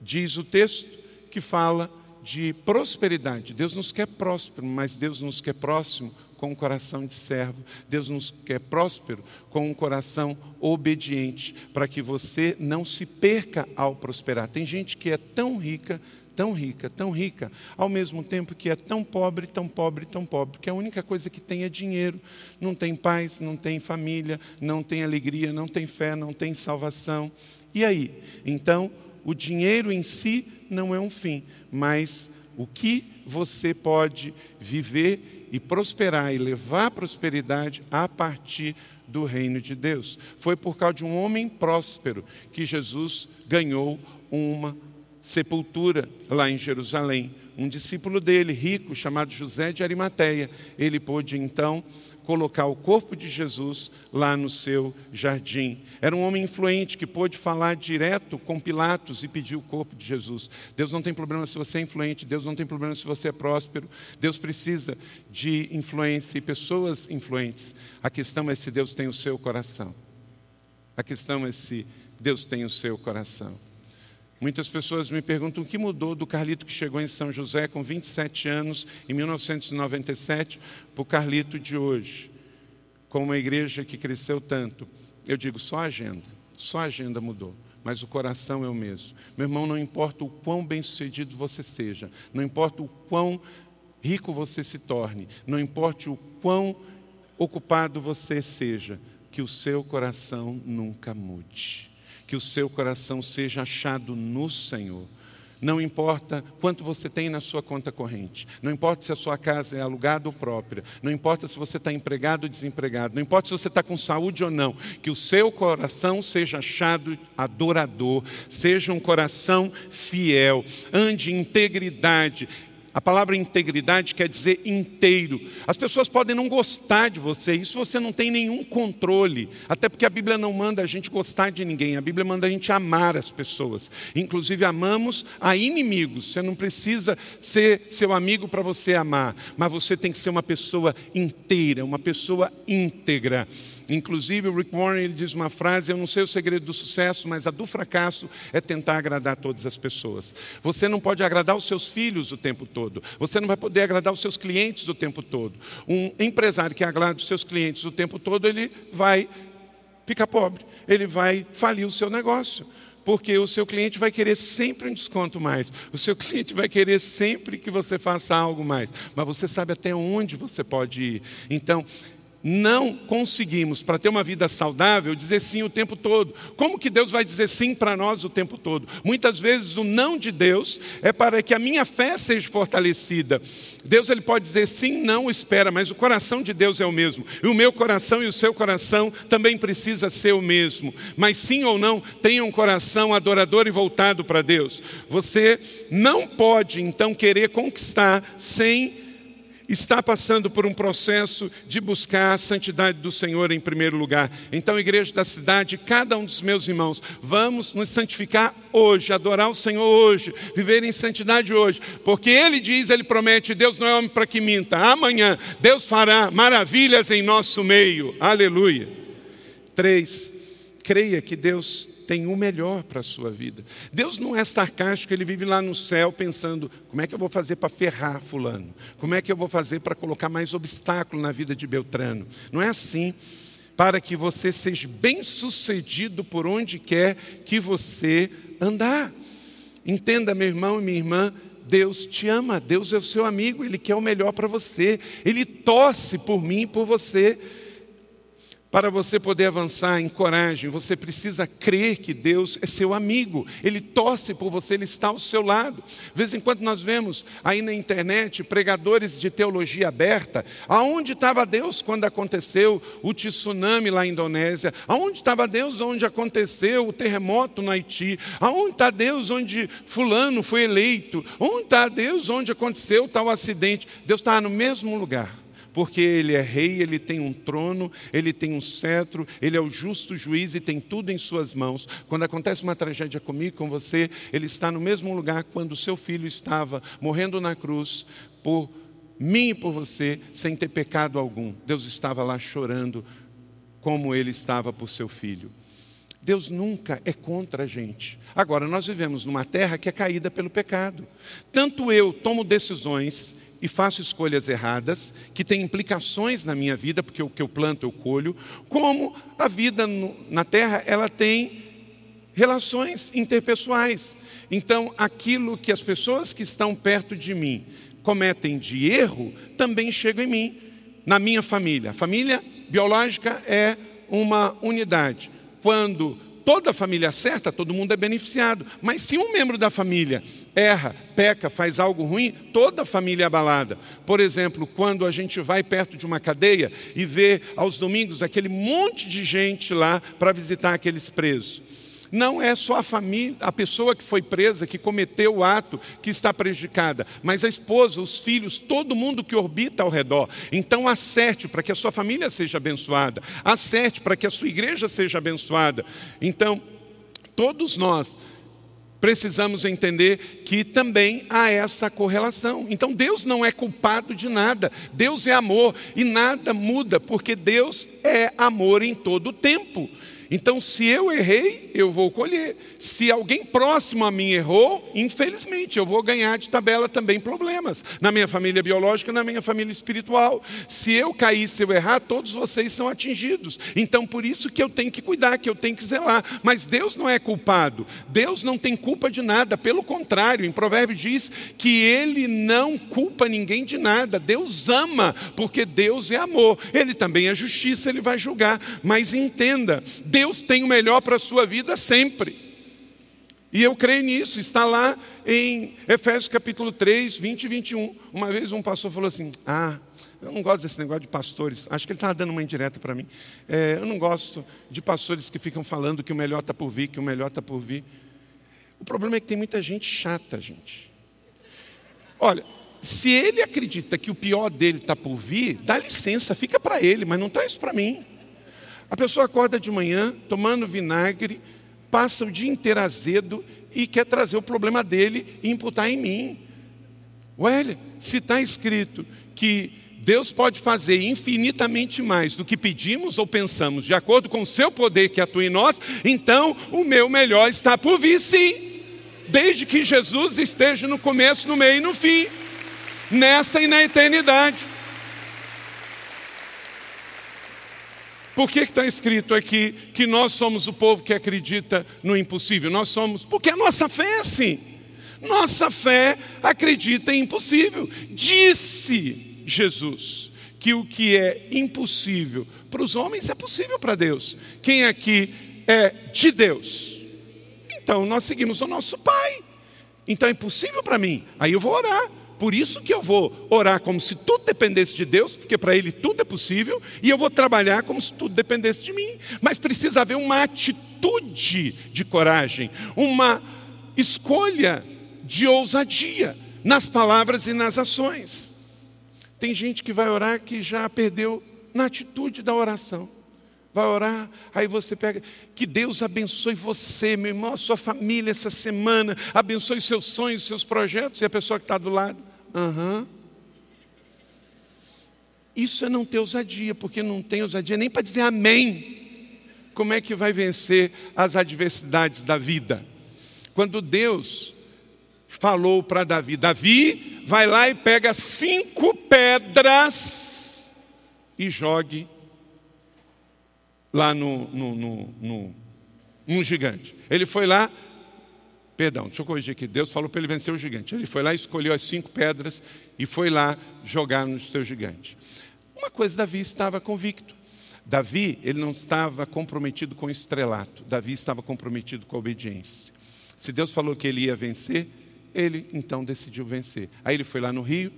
Diz o texto que fala de prosperidade. Deus nos quer próspero, mas Deus nos quer próximo com um coração de servo. Deus nos quer próspero com um coração obediente, para que você não se perca ao prosperar. Tem gente que é tão rica, tão rica, tão rica, ao mesmo tempo que é tão pobre, tão pobre, tão pobre, que a única coisa que tem é dinheiro. Não tem paz, não tem família, não tem alegria, não tem fé, não tem salvação. E aí? Então, o dinheiro em si não é um fim, mas o que você pode viver e prosperar e levar prosperidade a partir do reino de Deus. Foi por causa de um homem próspero que Jesus ganhou uma sepultura lá em Jerusalém. Um discípulo dele, rico, chamado José de Arimateia, ele pôde então colocar o corpo de Jesus lá no seu jardim. Era um homem influente que pôde falar direto com Pilatos e pedir o corpo de Jesus. Deus não tem problema se você é influente, Deus não tem problema se você é próspero. Deus precisa de influência e pessoas influentes. A questão é se Deus tem o seu coração. A questão é se Deus tem o seu coração. Muitas pessoas me perguntam o que mudou do Carlito que chegou em São José com 27 anos, em 1997, para o Carlito de hoje, com uma igreja que cresceu tanto. Eu digo, só a agenda, só a agenda mudou, mas o coração é o mesmo. Meu irmão, não importa o quão bem-sucedido você seja, não importa o quão rico você se torne, não importa o quão ocupado você seja, que o seu coração nunca mude que o seu coração seja achado no Senhor. Não importa quanto você tem na sua conta corrente. Não importa se a sua casa é alugada ou própria. Não importa se você está empregado ou desempregado. Não importa se você está com saúde ou não. Que o seu coração seja achado adorador. Seja um coração fiel. Ande em integridade. A palavra integridade quer dizer inteiro. As pessoas podem não gostar de você, isso você não tem nenhum controle. Até porque a Bíblia não manda a gente gostar de ninguém, a Bíblia manda a gente amar as pessoas. Inclusive, amamos a inimigos. Você não precisa ser seu amigo para você amar, mas você tem que ser uma pessoa inteira, uma pessoa íntegra. Inclusive, o Rick Warren ele diz uma frase: Eu não sei o segredo do sucesso, mas a do fracasso é tentar agradar todas as pessoas. Você não pode agradar os seus filhos o tempo todo. Você não vai poder agradar os seus clientes o tempo todo. Um empresário que agrada os seus clientes o tempo todo, ele vai ficar pobre. Ele vai falir o seu negócio porque o seu cliente vai querer sempre um desconto mais, o seu cliente vai querer sempre que você faça algo mais, mas você sabe até onde você pode ir. Então, não conseguimos, para ter uma vida saudável, dizer sim o tempo todo. Como que Deus vai dizer sim para nós o tempo todo? Muitas vezes o não de Deus é para que a minha fé seja fortalecida. Deus ele pode dizer sim, não, espera, mas o coração de Deus é o mesmo. E o meu coração e o seu coração também precisa ser o mesmo. Mas sim ou não, tenha um coração adorador e voltado para Deus. Você não pode então querer conquistar sem está passando por um processo de buscar a santidade do Senhor em primeiro lugar. Então, igreja da cidade, cada um dos meus irmãos, vamos nos santificar hoje, adorar o Senhor hoje, viver em santidade hoje, porque Ele diz, Ele promete, Deus não é homem para que minta. Amanhã, Deus fará maravilhas em nosso meio. Aleluia. Três, creia que Deus tem o melhor para a sua vida. Deus não é sarcástico, ele vive lá no céu pensando: como é que eu vou fazer para ferrar Fulano? Como é que eu vou fazer para colocar mais obstáculo na vida de Beltrano? Não é assim. Para que você seja bem sucedido por onde quer que você andar. Entenda, meu irmão e minha irmã, Deus te ama, Deus é o seu amigo, Ele quer o melhor para você, Ele torce por mim e por você. Para você poder avançar em coragem, você precisa crer que Deus é seu amigo, Ele torce por você, Ele está ao seu lado. De vez em quando nós vemos aí na internet pregadores de teologia aberta. Aonde estava Deus quando aconteceu o tsunami lá na Indonésia? Aonde estava Deus onde aconteceu o terremoto no Haiti? Aonde está Deus onde Fulano foi eleito? Onde está Deus onde aconteceu tal acidente? Deus está no mesmo lugar porque ele é rei, ele tem um trono, ele tem um cetro, ele é o justo juiz e tem tudo em suas mãos. Quando acontece uma tragédia comigo, com você, ele está no mesmo lugar quando seu filho estava morrendo na cruz por mim e por você, sem ter pecado algum. Deus estava lá chorando como ele estava por seu filho. Deus nunca é contra a gente. Agora, nós vivemos numa terra que é caída pelo pecado. Tanto eu tomo decisões e faço escolhas erradas, que têm implicações na minha vida, porque o que eu planto eu colho, como a vida no, na terra, ela tem relações interpessoais. Então, aquilo que as pessoas que estão perto de mim cometem de erro, também chega em mim, na minha família. A família biológica é uma unidade. Quando toda a família acerta, todo mundo é beneficiado. Mas se um membro da família erra, peca, faz algo ruim, toda a família é abalada. Por exemplo, quando a gente vai perto de uma cadeia e vê aos domingos aquele monte de gente lá para visitar aqueles presos. Não é só a família, a pessoa que foi presa, que cometeu o ato, que está prejudicada, mas a esposa, os filhos, todo mundo que orbita ao redor. Então, acerte para que a sua família seja abençoada, acerte para que a sua igreja seja abençoada. Então, todos nós precisamos entender que também há essa correlação. Então Deus não é culpado de nada, Deus é amor e nada muda, porque Deus é amor em todo o tempo. Então, se eu errei, eu vou colher. Se alguém próximo a mim errou, infelizmente, eu vou ganhar de tabela também problemas. Na minha família biológica, na minha família espiritual. Se eu cair, se eu errar, todos vocês são atingidos. Então, por isso que eu tenho que cuidar, que eu tenho que zelar. Mas Deus não é culpado. Deus não tem culpa de nada. Pelo contrário, em Provérbios diz que Ele não culpa ninguém de nada. Deus ama, porque Deus é amor. Ele também é justiça, Ele vai julgar. Mas entenda, Deus tem o melhor para a sua vida sempre. E eu creio nisso, está lá em Efésios capítulo 3, 20 e 21. Uma vez um pastor falou assim: Ah, eu não gosto desse negócio de pastores. Acho que ele estava dando uma indireta para mim. É, eu não gosto de pastores que ficam falando que o melhor está por vir, que o melhor está por vir. O problema é que tem muita gente chata, gente. Olha, se ele acredita que o pior dele está por vir, dá licença, fica para ele, mas não traz para mim. A pessoa acorda de manhã, tomando vinagre, passa o dia inteiro azedo e quer trazer o problema dele e imputar em mim. Olha, se está escrito que Deus pode fazer infinitamente mais do que pedimos ou pensamos, de acordo com o seu poder que atua em nós, então o meu melhor está por vir, sim. Desde que Jesus esteja no começo, no meio e no fim, nessa e na eternidade. Por que está escrito aqui que nós somos o povo que acredita no impossível? Nós somos, porque a nossa fé é assim. Nossa fé acredita em impossível. Disse Jesus que o que é impossível para os homens é possível para Deus. Quem aqui é de Deus? Então nós seguimos o nosso Pai. Então é impossível para mim. Aí eu vou orar. Por isso que eu vou orar como se tudo dependesse de Deus, porque para Ele tudo é possível, e eu vou trabalhar como se tudo dependesse de mim. Mas precisa haver uma atitude de coragem, uma escolha de ousadia nas palavras e nas ações. Tem gente que vai orar que já perdeu na atitude da oração. Vai orar, aí você pega. Que Deus abençoe você, meu irmão, a sua família essa semana. Abençoe seus sonhos, seus projetos. E a pessoa que está do lado, aham. Isso é não ter ousadia, porque não tem ousadia nem para dizer amém. Como é que vai vencer as adversidades da vida? Quando Deus falou para Davi: Davi, vai lá e pega cinco pedras e jogue lá no, no, no, no um gigante. Ele foi lá, perdão, deixa eu corrigir aqui. Deus falou para ele vencer o gigante. Ele foi lá, escolheu as cinco pedras e foi lá jogar no seu gigante. Uma coisa, Davi estava convicto. Davi, ele não estava comprometido com o estrelato. Davi estava comprometido com a obediência. Se Deus falou que ele ia vencer, ele então decidiu vencer. Aí ele foi lá no rio,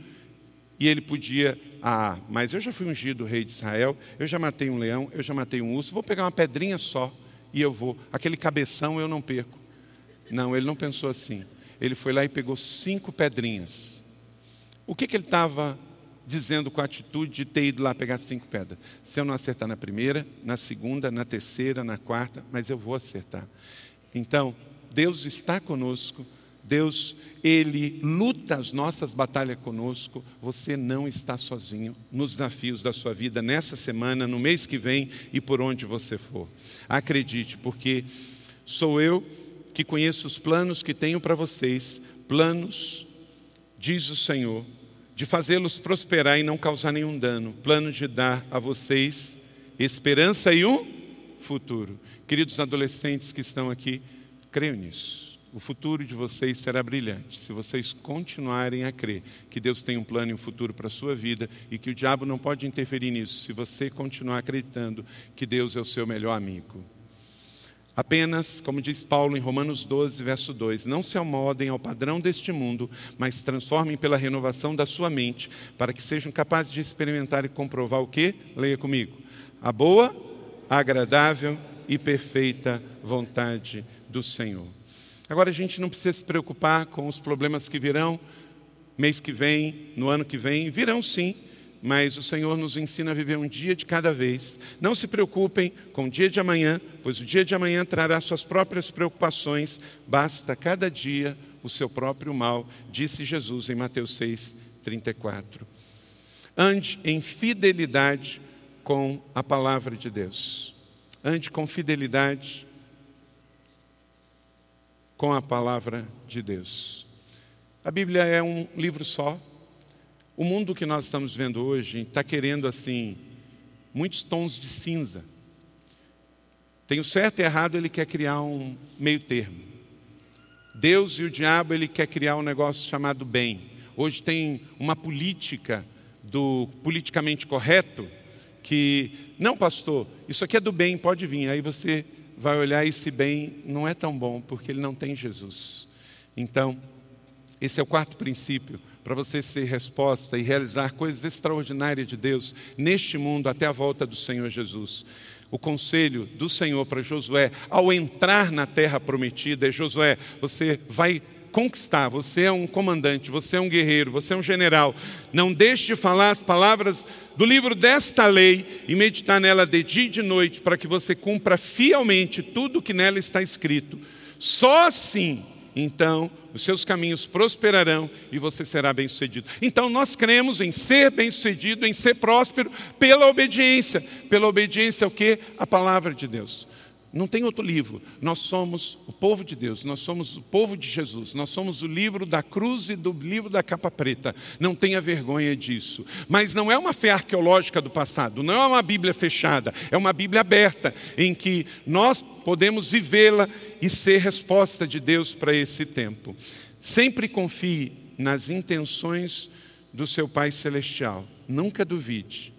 e ele podia, ah, mas eu já fui ungido rei de Israel, eu já matei um leão, eu já matei um urso, vou pegar uma pedrinha só e eu vou. Aquele cabeção eu não perco. Não, ele não pensou assim. Ele foi lá e pegou cinco pedrinhas. O que, que ele estava dizendo com a atitude de ter ido lá pegar cinco pedras? Se eu não acertar na primeira, na segunda, na terceira, na quarta, mas eu vou acertar. Então, Deus está conosco Deus, Ele luta as nossas batalhas conosco. Você não está sozinho nos desafios da sua vida nessa semana, no mês que vem e por onde você for. Acredite, porque sou eu que conheço os planos que tenho para vocês, planos, diz o Senhor, de fazê-los prosperar e não causar nenhum dano, planos de dar a vocês esperança e um futuro. Queridos adolescentes que estão aqui, creio nisso. O futuro de vocês será brilhante se vocês continuarem a crer que Deus tem um plano e um futuro para a sua vida e que o diabo não pode interferir nisso se você continuar acreditando que Deus é o seu melhor amigo. Apenas, como diz Paulo em Romanos 12, verso 2, não se amodem ao padrão deste mundo, mas transformem pela renovação da sua mente, para que sejam capazes de experimentar e comprovar o que? Leia comigo. A boa, agradável e perfeita vontade do Senhor. Agora a gente não precisa se preocupar com os problemas que virão mês que vem, no ano que vem, virão sim, mas o Senhor nos ensina a viver um dia de cada vez. Não se preocupem com o dia de amanhã, pois o dia de amanhã trará suas próprias preocupações, basta cada dia o seu próprio mal, disse Jesus em Mateus 6, 34. Ande em fidelidade com a palavra de Deus. Ande com fidelidade com a palavra de Deus. A Bíblia é um livro só. O mundo que nós estamos vendo hoje está querendo assim muitos tons de cinza. Tem o certo e errado, ele quer criar um meio termo. Deus e o diabo, ele quer criar um negócio chamado bem. Hoje tem uma política do politicamente correto que, não, pastor, isso aqui é do bem, pode vir. Aí você vai olhar esse bem não é tão bom porque ele não tem Jesus. Então, esse é o quarto princípio para você ser resposta e realizar coisas extraordinárias de Deus neste mundo até a volta do Senhor Jesus. O conselho do Senhor para Josué, ao entrar na terra prometida, é: Josué, você vai conquistar, você é um comandante, você é um guerreiro, você é um general. Não deixe de falar as palavras do livro desta lei e meditar nela de dia e de noite, para que você cumpra fielmente tudo o que nela está escrito. Só assim, então, os seus caminhos prosperarão e você será bem-sucedido. Então, nós cremos em ser bem-sucedido, em ser próspero pela obediência. Pela obediência ao que? A palavra de Deus. Não tem outro livro. Nós somos o povo de Deus, nós somos o povo de Jesus, nós somos o livro da cruz e do livro da capa preta. Não tenha vergonha disso. Mas não é uma fé arqueológica do passado, não é uma Bíblia fechada, é uma Bíblia aberta, em que nós podemos vivê-la e ser resposta de Deus para esse tempo. Sempre confie nas intenções do seu Pai Celestial, nunca duvide.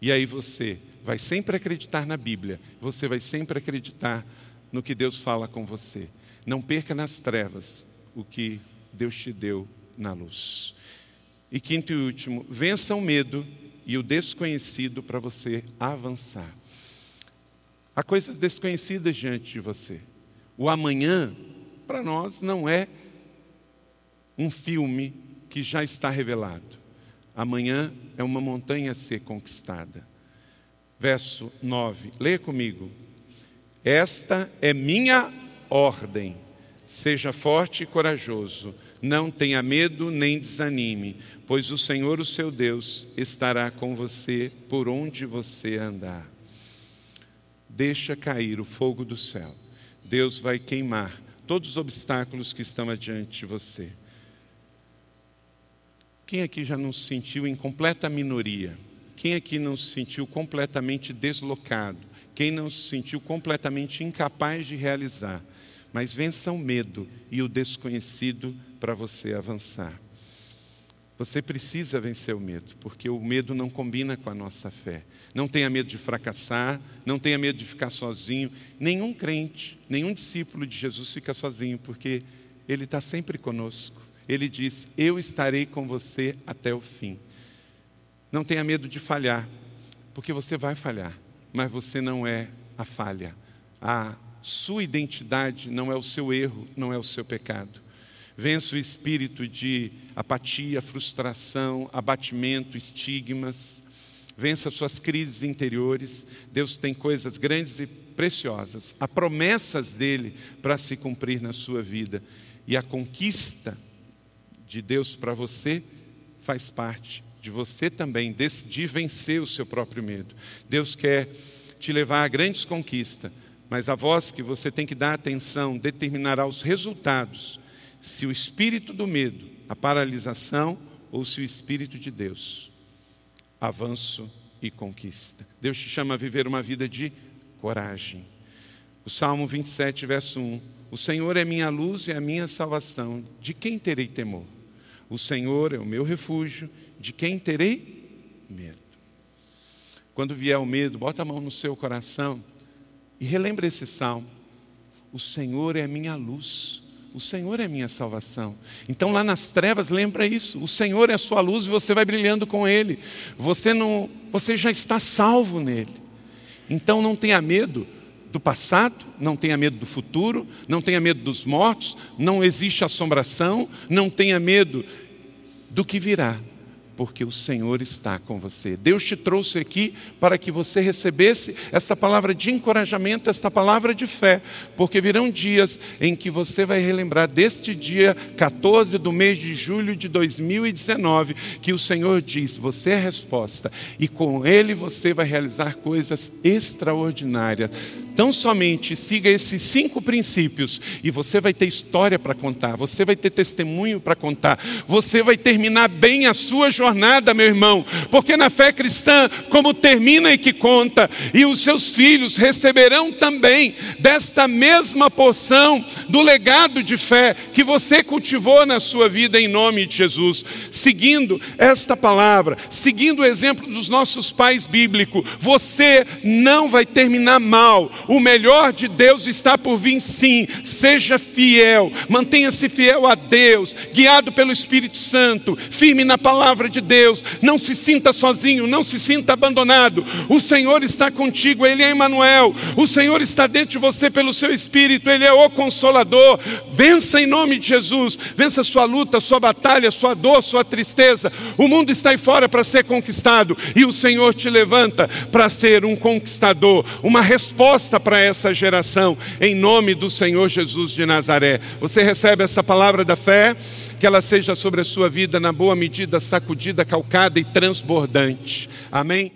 E aí você vai sempre acreditar na Bíblia, você vai sempre acreditar no que Deus fala com você. Não perca nas trevas o que Deus te deu na luz. E quinto e último, vença o medo e o desconhecido para você avançar. Há coisas desconhecidas diante de você. O amanhã, para nós, não é um filme que já está revelado. Amanhã é uma montanha a ser conquistada verso 9. Leia comigo. Esta é minha ordem. Seja forte e corajoso. Não tenha medo nem desanime, pois o Senhor, o seu Deus, estará com você por onde você andar. Deixa cair o fogo do céu. Deus vai queimar todos os obstáculos que estão adiante de você. Quem aqui já não se sentiu em completa minoria? Quem aqui não se sentiu completamente deslocado? Quem não se sentiu completamente incapaz de realizar? Mas vença o medo e o desconhecido para você avançar. Você precisa vencer o medo, porque o medo não combina com a nossa fé. Não tenha medo de fracassar, não tenha medo de ficar sozinho. Nenhum crente, nenhum discípulo de Jesus fica sozinho, porque ele está sempre conosco. Ele diz: Eu estarei com você até o fim. Não tenha medo de falhar, porque você vai falhar, mas você não é a falha. A sua identidade não é o seu erro, não é o seu pecado. Vença o espírito de apatia, frustração, abatimento, estigmas. Vença suas crises interiores. Deus tem coisas grandes e preciosas. Há promessas dele para se cumprir na sua vida. E a conquista de Deus para você faz parte de você também decidir vencer o seu próprio medo. Deus quer te levar a grandes conquistas, mas a voz que você tem que dar atenção determinará os resultados, se o espírito do medo, a paralisação, ou se o espírito de Deus, avanço e conquista. Deus te chama a viver uma vida de coragem. O Salmo 27, verso 1: O Senhor é minha luz e a minha salvação, de quem terei temor? O Senhor é o meu refúgio de quem terei medo. Quando vier o medo, bota a mão no seu coração e relembre esse salmo. O Senhor é minha luz, o Senhor é minha salvação. Então lá nas trevas lembra isso. O Senhor é a sua luz e você vai brilhando com ele. Você não, você já está salvo nele. Então não tenha medo do passado, não tenha medo do futuro, não tenha medo dos mortos, não existe assombração, não tenha medo do que virá porque o Senhor está com você. Deus te trouxe aqui para que você recebesse essa palavra de encorajamento, esta palavra de fé, porque virão dias em que você vai relembrar deste dia 14 do mês de julho de 2019, que o Senhor diz: Você é a resposta, e com Ele você vai realizar coisas extraordinárias. Tão somente siga esses cinco princípios e você vai ter história para contar, você vai ter testemunho para contar, você vai terminar bem a sua jornada jornada, meu irmão, porque na fé cristã, como termina e que conta, e os seus filhos receberão também desta mesma porção do legado de fé que você cultivou na sua vida em nome de Jesus. Seguindo esta palavra, seguindo o exemplo dos nossos pais bíblicos, você não vai terminar mal. O melhor de Deus está por vir sim. Seja fiel, mantenha-se fiel a Deus, guiado pelo Espírito Santo, firme na palavra de Deus. Não se sinta sozinho, não se sinta abandonado. O Senhor está contigo, Ele é Emmanuel. O Senhor está dentro de você pelo seu Espírito, Ele é o Consolador. Vença em nome de Jesus, vença sua luta, sua batalha, sua dor, sua tristeza. O mundo está aí fora para ser conquistado e o Senhor te levanta para ser um conquistador, uma resposta para essa geração, em nome do Senhor Jesus de Nazaré. Você recebe essa palavra da fé? Que ela seja sobre a sua vida, na boa medida, sacudida, calcada e transbordante. Amém?